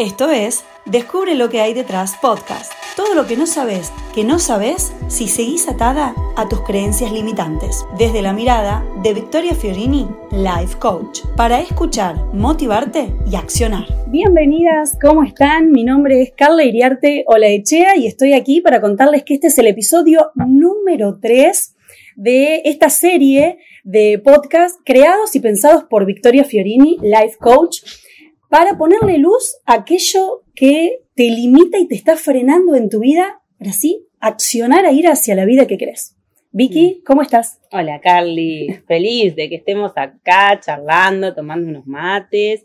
Esto es Descubre lo que hay detrás podcast. Todo lo que no sabes, que no sabes si seguís atada a tus creencias limitantes. Desde la mirada de Victoria Fiorini, Life Coach. Para escuchar, motivarte y accionar. Bienvenidas, ¿cómo están? Mi nombre es Carla Iriarte Olaechea y estoy aquí para contarles que este es el episodio número 3 de esta serie de podcast creados y pensados por Victoria Fiorini, Life Coach para ponerle luz a aquello que te limita y te está frenando en tu vida, para así accionar a ir hacia la vida que crees. Vicky. ¿cómo estás? Hola Carly, feliz de que estemos acá charlando, tomando unos mates.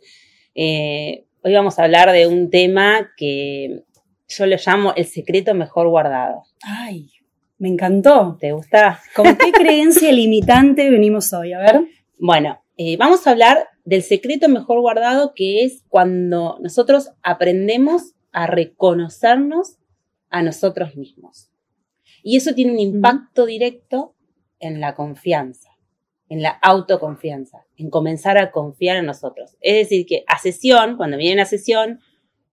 Eh, hoy vamos a hablar de un tema que yo lo llamo el secreto mejor guardado. Ay, me encantó. ¿Te gusta? ¿Con qué creencia limitante venimos hoy? A ver. Bueno, eh, vamos a hablar del secreto mejor guardado, que es cuando nosotros aprendemos a reconocernos a nosotros mismos. Y eso tiene un impacto directo en la confianza, en la autoconfianza, en comenzar a confiar en nosotros. Es decir, que a sesión, cuando viene a sesión,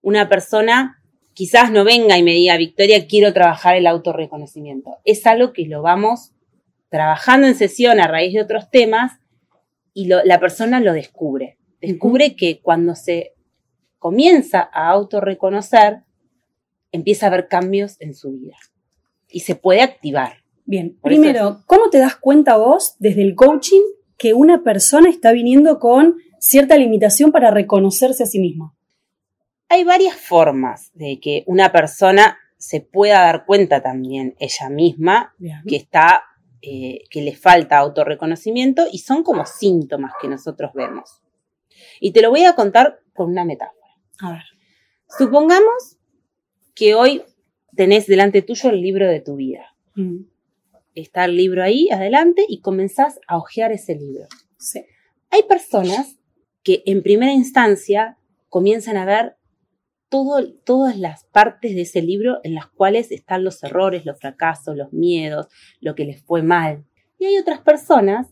una persona quizás no venga y me diga, Victoria, quiero trabajar el autorreconocimiento. Es algo que lo vamos trabajando en sesión a raíz de otros temas y la persona lo descubre. Descubre que cuando se comienza a autorreconocer, empieza a haber cambios en su vida y se puede activar. Bien, primero, ¿cómo te das cuenta vos desde el coaching que una persona está viniendo con cierta limitación para reconocerse a sí misma? Hay varias formas de que una persona se pueda dar cuenta también ella misma que está eh, que le falta autorreconocimiento y son como síntomas que nosotros vemos. Y te lo voy a contar con una metáfora. A ver. Supongamos que hoy tenés delante tuyo el libro de tu vida. Mm. Está el libro ahí, adelante, y comenzás a hojear ese libro. Sí. Hay personas que en primera instancia comienzan a ver todas las partes de ese libro en las cuales están los errores, los fracasos, los miedos, lo que les fue mal. Y hay otras personas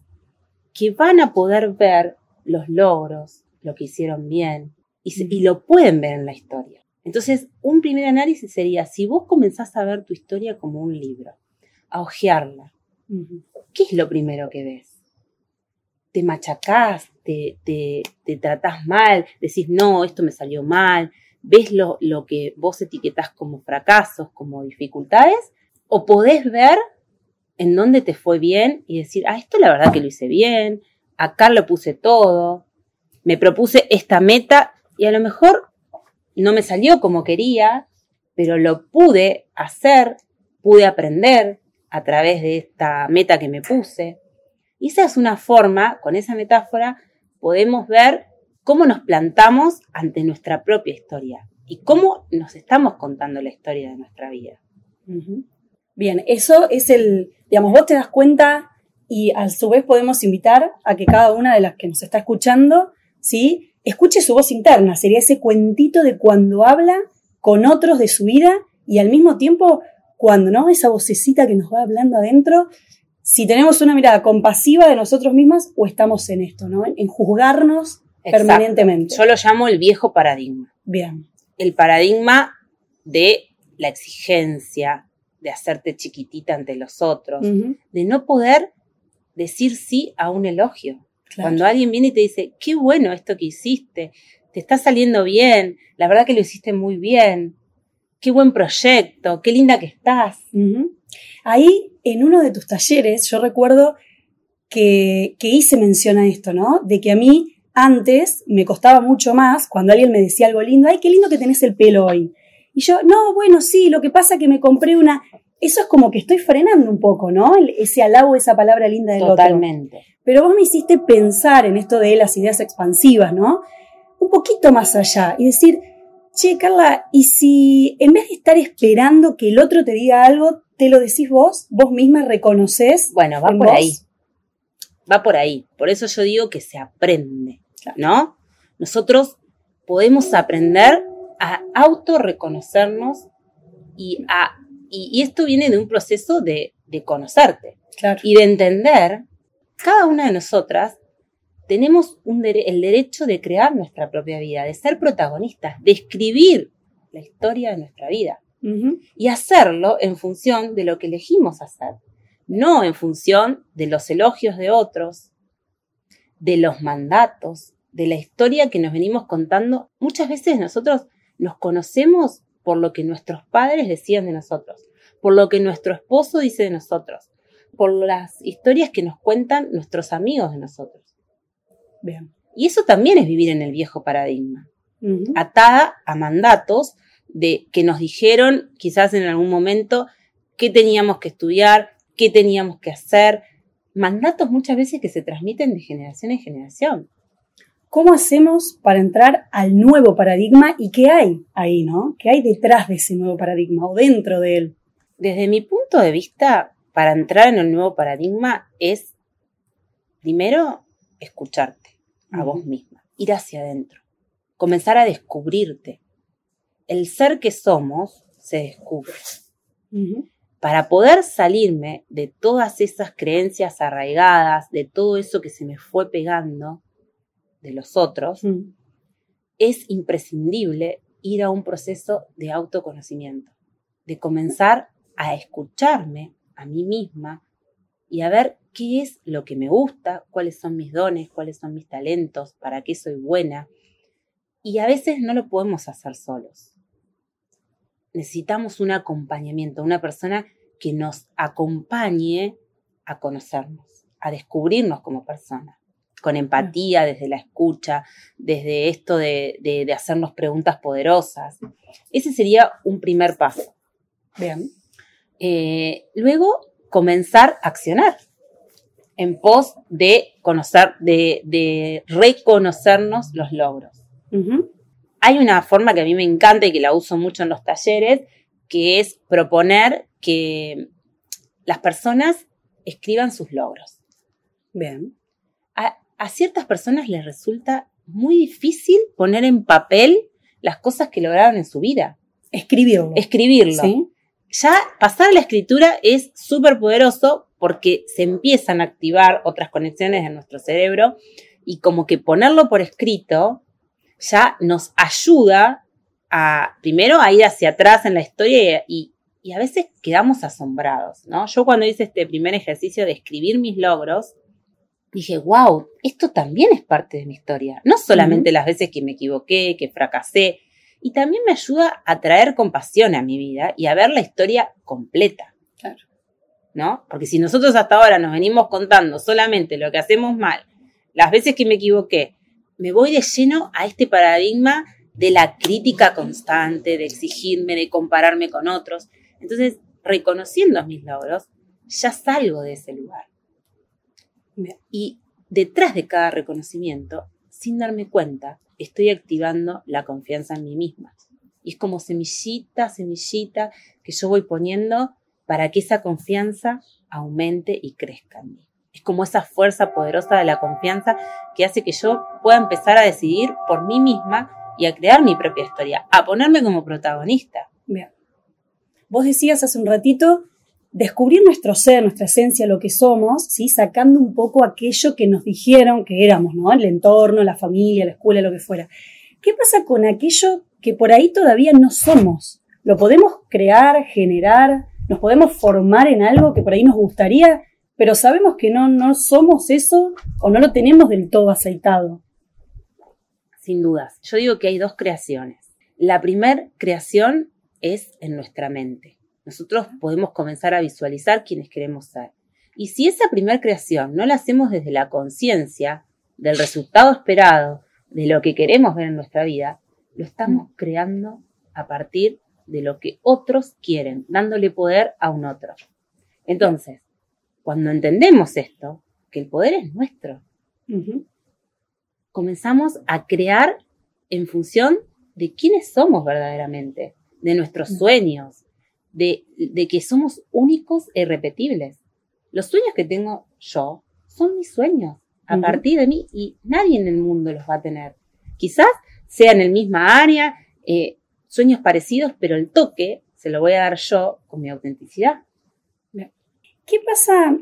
que van a poder ver los logros, lo que hicieron bien, y, lo pueden ver en la historia. Entonces, un primer análisis sería, si vos comenzás a ver tu historia como un libro, a hojearla, ¿qué es lo primero que ves? Te machacás, te, te, te tratás mal, decís, no, esto me salió mal, ves lo, que vos etiquetás como fracasos, como dificultades, o podés ver en dónde te fue bien y decir, ah, esto la verdad que lo hice bien, acá lo puse todo, me propuse esta meta y a lo mejor no me salió como quería, pero lo pude hacer, pude aprender a través de esta meta que me puse. Y esa es una forma, con esa metáfora, podemos ver cómo nos plantamos ante nuestra propia historia y cómo nos estamos contando la historia de nuestra vida. Bien, eso es el, digamos, vos te das cuenta y a su vez podemos invitar a que cada una de las que nos está escuchando, ¿sí? Escuche su voz interna, sería ese cuentito de cuando habla con otros de su vida y al mismo tiempo cuando, ¿no? Esa vocecita que nos va hablando adentro, si tenemos una mirada compasiva de nosotros mismas o estamos en esto, ¿no? En juzgarnos permanentemente. Yo lo llamo el viejo paradigma. Bien. El paradigma de la exigencia, de hacerte chiquitita ante los otros, de no poder decir sí a un elogio. Cuando alguien viene y te dice, qué bueno esto que hiciste, te está saliendo bien, la verdad que lo hiciste muy bien, qué buen proyecto, qué linda que estás. Ahí, en uno de tus talleres, yo recuerdo que, que hice mención a esto, ¿no? De que a mí antes me costaba mucho más cuando alguien me decía algo lindo, ay, qué lindo que tenés el pelo hoy. Y yo, no, bueno, sí, lo que pasa es que me compré una... Eso es como que estoy frenando un poco, ¿no? Ese halago, esa palabra linda del Totalmente. Pero vos me hiciste pensar en esto de las ideas expansivas, ¿no? Un poquito más allá y decir, che, Carla, ¿y si en vez de estar esperando que el otro te diga algo, te lo decís vos, vos misma reconoces? Bueno, va por ahí. Va por ahí. Por eso yo digo que se aprende. ¿No? Nosotros podemos aprender a autorreconocernos y, a, y, esto viene de un proceso de, conocerte y de entender, cada una de nosotras tenemos el derecho de crear nuestra propia vida, de ser protagonistas, de escribir la historia de nuestra vida y hacerlo en función de lo que elegimos hacer, no en función de los elogios de otros, de los mandatos, de la historia que nos venimos contando. Muchas veces nosotros nos conocemos por lo que nuestros padres decían de nosotros, por lo que nuestro esposo dice de nosotros, por las historias que nos cuentan nuestros amigos de nosotros. Y eso también es vivir en el viejo paradigma, atada a mandatos de que nos dijeron quizás en algún momento qué teníamos que estudiar, qué teníamos que hacer, mandatos muchas veces que se transmiten de generación en generación. ¿Cómo hacemos para entrar al nuevo paradigma y qué hay ahí, no? ¿Qué hay detrás de ese nuevo paradigma o dentro de él? Desde mi punto de vista, para entrar en el nuevo paradigma es, primero, escucharte a vos misma, ir hacia adentro, comenzar a descubrirte. El ser que somos se descubre. Para poder salirme de todas esas creencias arraigadas, de todo eso que se me fue pegando de los otros, es imprescindible ir a un proceso de autoconocimiento, de comenzar a escucharme a mí misma y a ver qué es lo que me gusta, cuáles son mis dones, cuáles son mis talentos, para qué soy buena. Y a veces no lo podemos hacer solos. Necesitamos un acompañamiento, una persona que nos acompañe a conocernos, a descubrirnos como persona, con empatía, desde la escucha, desde esto de, hacernos preguntas poderosas. Ese sería un primer paso. Bien. Eh, luego, comenzar a accionar en pos de conocer, de, reconocernos los logros. Hay una forma que a mí me encanta y que la uso mucho en los talleres, que es proponer que las personas escriban sus logros. Bien. A, ciertas personas les resulta muy difícil poner en papel las cosas que lograron en su vida. Escribirlo. Escribirlo. Ya pasar la escritura es súper poderoso porque se empiezan a activar otras conexiones en nuestro cerebro y como que ponerlo por escrito ya nos ayuda a, primero, a ir hacia atrás en la historia y, a veces quedamos asombrados, ¿no? Yo cuando hice este primer ejercicio de escribir mis logros, dije, wow, esto también es parte de mi historia. No solamente las veces que me equivoqué, que fracasé, y también me ayuda a traer compasión a mi vida y a ver la historia completa. Claro. ¿no? Porque si nosotros hasta ahora nos venimos contando solamente lo que hacemos mal, las veces que me equivoqué, me voy de lleno a este paradigma de la crítica constante, de exigirme, de compararme con otros. Entonces, reconociendo mis logros, ya salgo de ese lugar. Y detrás de cada reconocimiento, sin darme cuenta, estoy activando la confianza en mí misma. Y es como semillita, semillita que yo voy poniendo para que esa confianza aumente y crezca en mí. Es como esa fuerza poderosa de la confianza que hace que yo pueda empezar a decidir por mí misma y a crear mi propia historia, a ponerme como protagonista. Bien. Vos decías hace un ratito descubrir nuestro ser, nuestra esencia, lo que somos, ¿sí? sacando un poco aquello que nos dijeron que éramos, ¿no? El entorno, la familia, la escuela, lo que fuera. ¿Qué pasa con aquello que por ahí todavía no somos? ¿Lo podemos crear, generar? nos podemos formar en algo que por ahí nos gustaría, pero sabemos que no, no somos eso o no lo tenemos del todo aceitado. Sin dudas. Yo digo que hay dos creaciones. La primera creación es en nuestra mente. Nosotros podemos comenzar a visualizar quienes queremos ser. Y si esa primera creación no la hacemos desde la conciencia del resultado esperado, de lo que queremos ver en nuestra vida, lo estamos creando a partir de lo que otros quieren, dándole poder a un otro. Entonces, cuando entendemos esto, que el poder es nuestro, comenzamos a crear en función de quiénes somos verdaderamente, de nuestros sueños, de, que somos únicos e irrepetibles. Los sueños que tengo yo son mis sueños, a partir de mí, y nadie en el mundo los va a tener. Quizás sea en el misma área, eh, sueños parecidos, pero el toque se lo voy a dar yo con mi autenticidad. ¿Qué pasa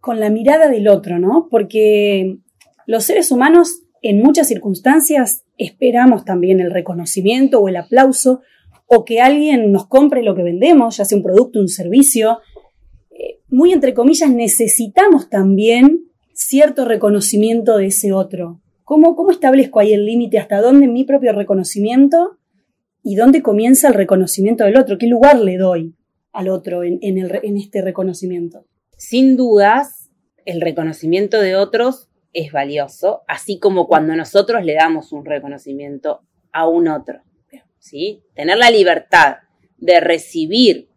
con la mirada del otro, no? Porque Los seres humanos en muchas circunstancias esperamos también el reconocimiento o el aplauso o que alguien nos compre lo que vendemos, ya sea un producto, un servicio. Eh, muy entre comillas, necesitamos también cierto reconocimiento de ese otro. ¿Cómo, cómo establezco ahí el límite? ¿Hasta dónde mi propio reconocimiento y dónde comienza el reconocimiento del otro? ¿Qué lugar le doy al otro en, en este reconocimiento? Sin dudas, el reconocimiento de otros es valioso, así como cuando nosotros le damos un reconocimiento a un otro. ¿sí? Tener la libertad de recibir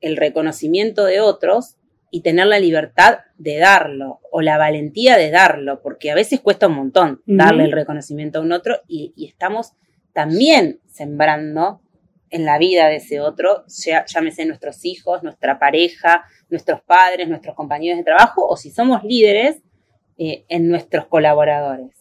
el reconocimiento de otros y tener la libertad de darlo o la valentía de darlo, porque a veces cuesta un montón darle el reconocimiento a un otro y, estamos también sembrando en la vida de ese otro, llámese nuestros hijos, nuestra pareja, nuestros padres, nuestros compañeros de trabajo o si somos líderes, eh, en nuestros colaboradores.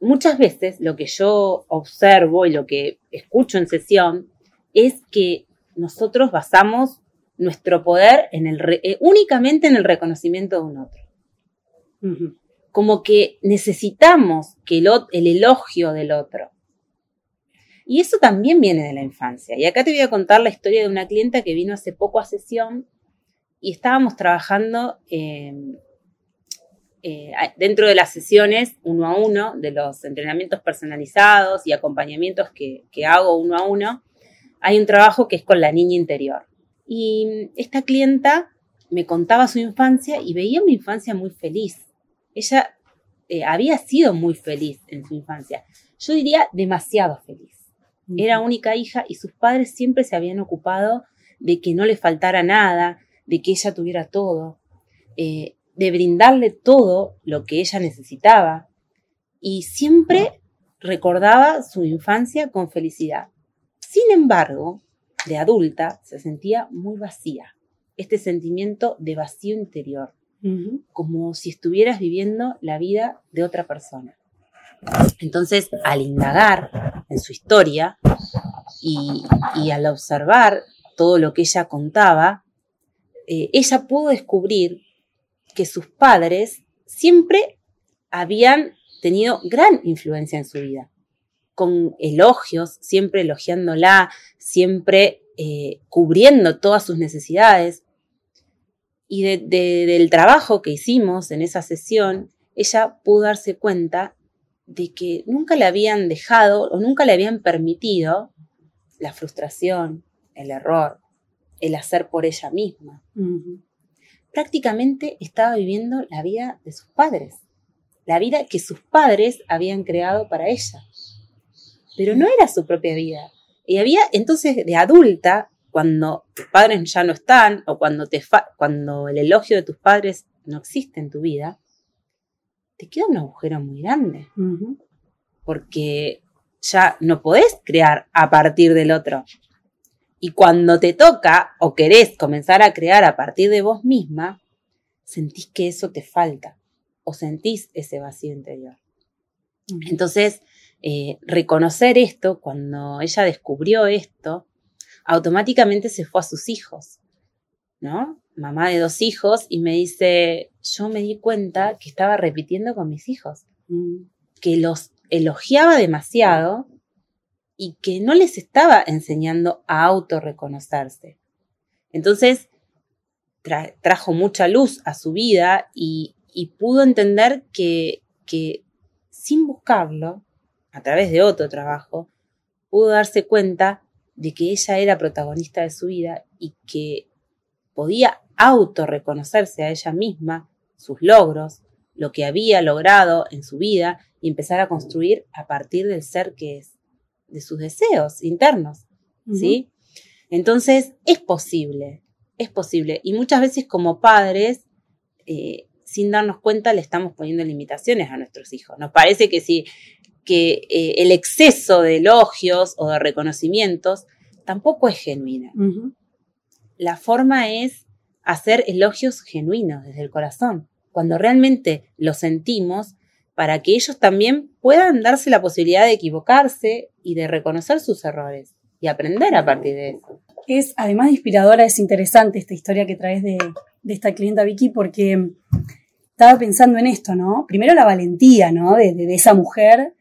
Muchas veces lo que yo observo y lo que escucho en sesión es que nosotros basamos nuestro poder en el eh, únicamente en el reconocimiento de un otro. Como que necesitamos que el, el elogio del otro. Y eso también viene de la infancia. Y acá te voy a contar la historia de una clienta que vino hace poco a sesión y estábamos trabajando eh, dentro de las sesiones uno a uno, de los entrenamientos personalizados y acompañamientos que, hago uno a uno, hay un trabajo que es con la niña interior. Y esta clienta me contaba su infancia y veía una infancia muy feliz. Ella eh, había sido muy feliz en su infancia. Yo diría demasiado feliz. Era única hija y sus padres siempre se habían ocupado de que no le faltara nada, de que ella tuviera todo, eh, de brindarle todo lo que ella necesitaba. Y siempre recordaba su infancia con felicidad. Sin embargo, de adulta se sentía muy vacía, este sentimiento de vacío interior, como si estuvieras viviendo la vida de otra persona. Entonces, al indagar en su historia y, al observar todo lo que ella contaba, eh, ella pudo descubrir que sus padres siempre habían tenido gran influencia en su vida con elogios, siempre elogiándola, siempre eh, cubriendo todas sus necesidades. Y del trabajo que hicimos en esa sesión, ella pudo darse cuenta de que nunca le habían dejado o nunca le habían permitido la frustración, el error, el hacer por ella misma. Prácticamente estaba viviendo la vida de sus padres, la vida que sus padres habían creado para ella pero no era su propia vida. Y había entonces de adulta, cuando tus padres ya no están o cuando, te cuando el elogio de tus padres no existe en tu vida, te queda un agujero muy grande. Porque ya no podés crear a partir del otro. Y cuando te toca o querés comenzar a crear a partir de vos misma, sentís que eso te falta o sentís ese vacío interior. Entonces, eh, reconocer esto, cuando ella descubrió esto, automáticamente se fue a sus hijos, ¿no? Mamá de dos hijos y me dice, yo me di cuenta que estaba repitiendo con mis hijos, mm. que los elogiaba demasiado y que no les estaba enseñando a autorreconocerse. Entonces, trajo mucha luz a su vida y, pudo entender que, que sin buscarlo, a través de otro trabajo, pudo darse cuenta de que ella era protagonista de su vida y que podía autorreconocerse a ella misma, sus logros, lo que había logrado en su vida y empezar a construir a partir del ser que es, de sus deseos internos, ¿sí? Entonces, es posible, es posible. Y muchas veces como padres, eh, sin darnos cuenta, le estamos poniendo limitaciones a nuestros hijos. Nos parece que si que eh, el exceso de elogios o de reconocimientos tampoco es genuina. La forma es hacer elogios genuinos desde el corazón, cuando realmente lo sentimos, para que ellos también puedan darse la posibilidad de equivocarse y de reconocer sus errores y aprender a partir de eso. Es además inspiradora, es interesante esta historia que traes de, de esta clienta Vicky porque estaba pensando en esto, ¿no? Primero la valentía, ¿no? De, de, esa mujer,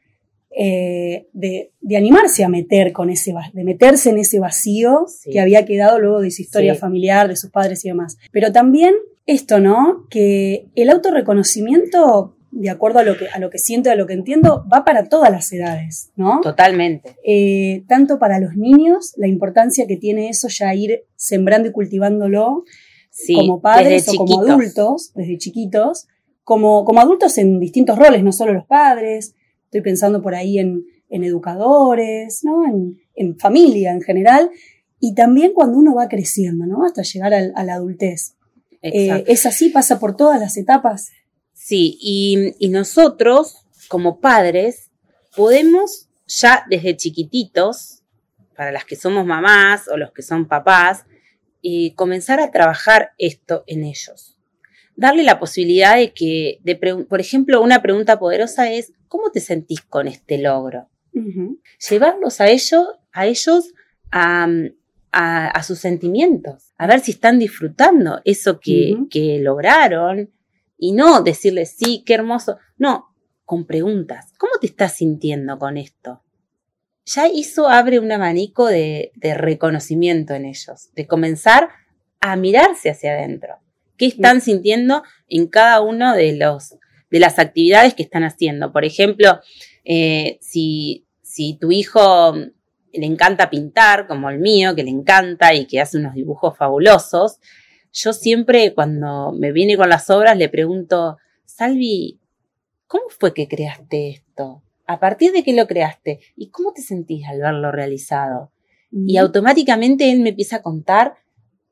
eh, de, de, animarse a meter con ese, de meterse en ese vacío sí. que había quedado luego de su historia sí. familiar, de sus padres y demás. Pero también esto, ¿no? Que el autorreconocimiento, de acuerdo a lo que, a lo que siento y a lo que entiendo, va para todas las edades, ¿no? Totalmente. Eh, tanto para los niños, la importancia que tiene eso ya ir sembrando y cultivándolo sí, como padres o como adultos, desde chiquitos, como, como adultos en distintos roles, no solo los padres, estoy pensando por ahí en, en educadores, ¿no? En, en, familia en general, y también cuando uno va creciendo, ¿no? Hasta llegar a, a la adultez. Eh, ¿Es así? ¿Pasa por todas las etapas? Sí, y, y nosotros, como padres, podemos ya desde chiquititos, para las que somos mamás o los que son papás, y comenzar a trabajar esto en ellos. Darle la posibilidad de que, de por ejemplo, una pregunta poderosa es, ¿cómo te sentís con este logro? Uh -huh. Llevarlos a ellos, a ellos a, a, a, sus sentimientos, a ver si están disfrutando eso que, uh -huh. que lograron y no decirles, sí, qué hermoso, no, con preguntas, ¿cómo te estás sintiendo con esto? ya eso abre un abanico de, de, reconocimiento en ellos, de comenzar a mirarse hacia adentro. ¿Qué están sintiendo en cada uno de los de las actividades que están haciendo? Por ejemplo, eh, si, si tu hijo le encanta pintar, como el mío, que le encanta y que hace unos dibujos fabulosos, yo siempre cuando me viene con las obras le pregunto, Salvi, ¿cómo fue que creaste esto? ¿A partir de qué lo creaste? ¿Y cómo te sentís al verlo realizado? Mm. Y automáticamente él me empieza a contar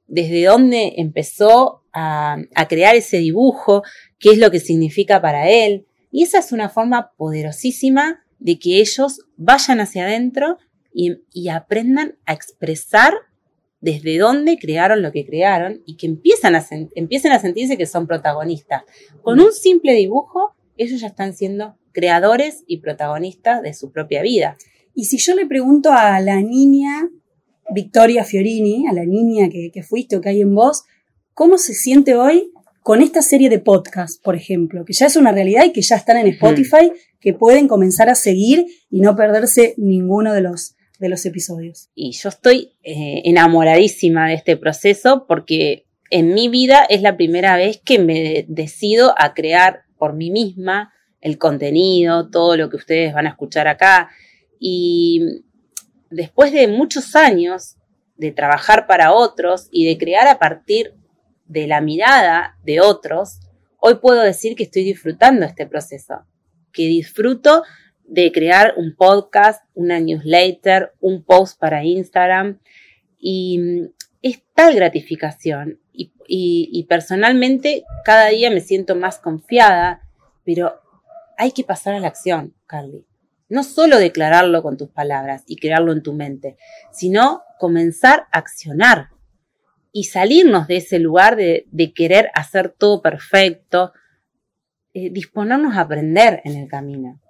desde dónde empezó a, crear ese dibujo, qué es lo que significa para él. Y esa es una forma poderosísima de que ellos vayan hacia adentro y, y aprendan a expresar desde dónde crearon lo que crearon y que empiezan a empiecen a sentirse que son protagonistas. Con un simple dibujo, ellos ya están siendo creadores y protagonistas de su propia vida. Y si yo le pregunto a la niña Victoria Fiorini, a la niña que, que fuiste o que hay en vos, ¿cómo se siente hoy con esta serie de podcasts, por ejemplo, que ya es una realidad y que ya están en Spotify, mm. que pueden comenzar a seguir y no perderse ninguno de los, de los episodios? Y yo estoy eh, enamoradísima de este proceso porque en mi vida es la primera vez que me decido a crear por mí misma el contenido, todo lo que ustedes van a escuchar acá. Y después de muchos años de trabajar para otros y de crear a partir de la mirada de otros, hoy puedo decir que estoy disfrutando este proceso, que disfruto de crear un podcast, una newsletter, un post para Instagram y es tal gratificación y, y, y personalmente cada día me siento más confiada, pero hay que pasar a la acción, Carly. No solo declararlo con tus palabras y crearlo en tu mente, sino comenzar a accionar y salirnos de ese lugar de, querer hacer todo perfecto, eh, disponernos a aprender en el camino.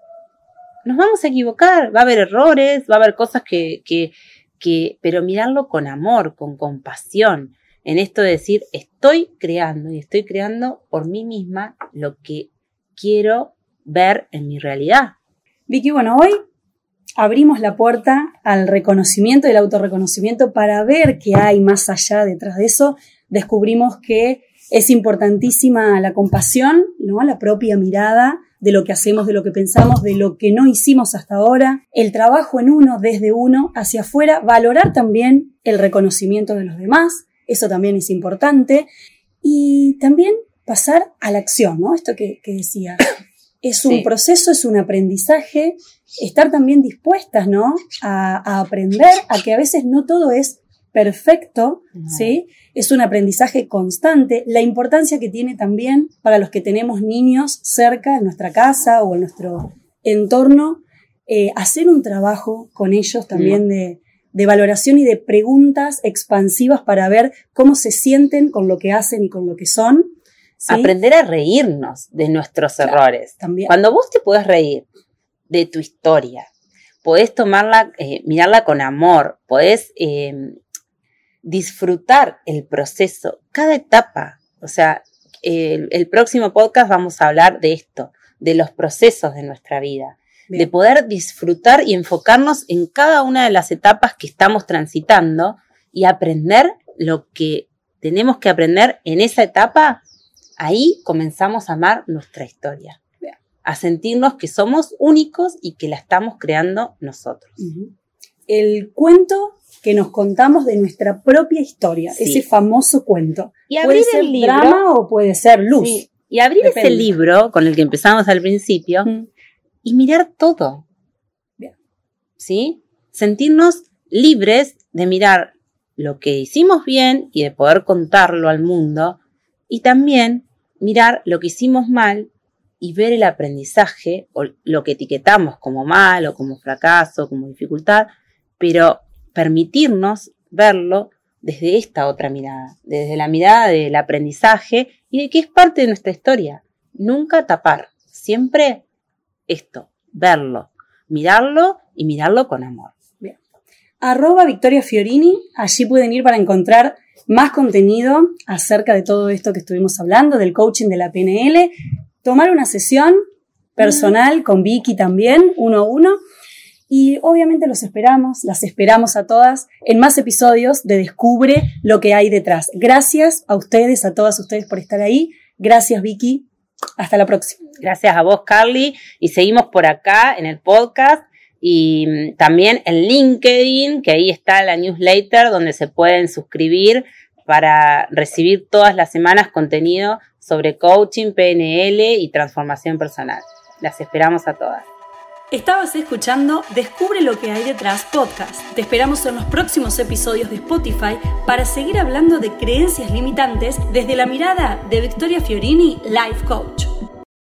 Nos vamos a equivocar, va a haber errores, va a haber cosas que, que, que, pero mirarlo con amor, con compasión, en esto de decir, estoy creando y estoy creando por mí misma lo que quiero ver en mi realidad. Vicky, bueno, hoy abrimos la puerta al reconocimiento y el autorreconocimiento para ver qué hay más allá detrás de eso. Descubrimos que es importantísima la compasión, ¿no? la propia mirada de lo que hacemos, de lo que pensamos, de lo que no hicimos hasta ahora, el trabajo en uno, desde uno hacia afuera, valorar también el reconocimiento de los demás, eso también es importante, y también pasar a la acción, ¿no? Esto que, que decía, es un sí. proceso, es un aprendizaje, estar también dispuestas, ¿no? A, a, aprender, a que a veces no todo es perfecto, no. ¿sí? Es un aprendizaje constante. La importancia que tiene también para los que tenemos niños cerca en nuestra casa o en nuestro entorno, eh, hacer un trabajo con ellos también de, de valoración y de preguntas expansivas para ver cómo se sienten con lo que hacen y con lo que son ¿Sí? Aprender a reírnos de nuestros claro, errores. También. Cuando vos te puedes reír de tu historia, podés tomarla, eh, mirarla con amor, podés eh, disfrutar el proceso, cada etapa. O sea, el, próximo podcast vamos a hablar de esto, de los procesos de nuestra vida, de poder disfrutar y enfocarnos en cada una de las etapas que estamos transitando y aprender lo que tenemos que aprender en esa etapa. Ahí comenzamos a amar nuestra historia, a sentirnos que somos únicos y que la estamos creando nosotros. El cuento que nos contamos de nuestra propia historia, ese famoso cuento. Y puede ser drama o puede ser luz. Y abrir ese libro con el que empezamos al principio y mirar todo. ¿Sí? Sentirnos libres de mirar lo que hicimos bien y de poder contarlo al mundo y también mirar lo que hicimos mal y ver el aprendizaje o lo que etiquetamos como mal o como fracaso, como dificultad, pero permitirnos verlo desde esta otra mirada, desde la mirada del aprendizaje y de que es parte de nuestra historia. Nunca tapar, siempre esto, verlo, mirarlo y mirarlo con amor. Bien. Arroba Victoria Fiorini, allí pueden ir para encontrar más contenido acerca de todo esto que estuvimos hablando, del coaching de la PNL, tomar una sesión personal con Vicky también, uno a uno, y obviamente los esperamos, las esperamos a todas en más episodios de Descubre lo que hay detrás. Gracias a ustedes, a todas ustedes por estar ahí. Gracias Vicky. Hasta la próxima. Gracias a vos Carly. Y seguimos por acá en el podcast y mm, también en LinkedIn, que ahí está la newsletter donde se pueden suscribir para recibir todas las semanas contenido sobre coaching, PNL y transformación personal. Las esperamos a todas. Estabas escuchando Descubre lo que hay detrás podcast. Te esperamos en los próximos episodios de Spotify para seguir hablando de creencias limitantes desde la mirada de Victoria Fiorini, Life Coach.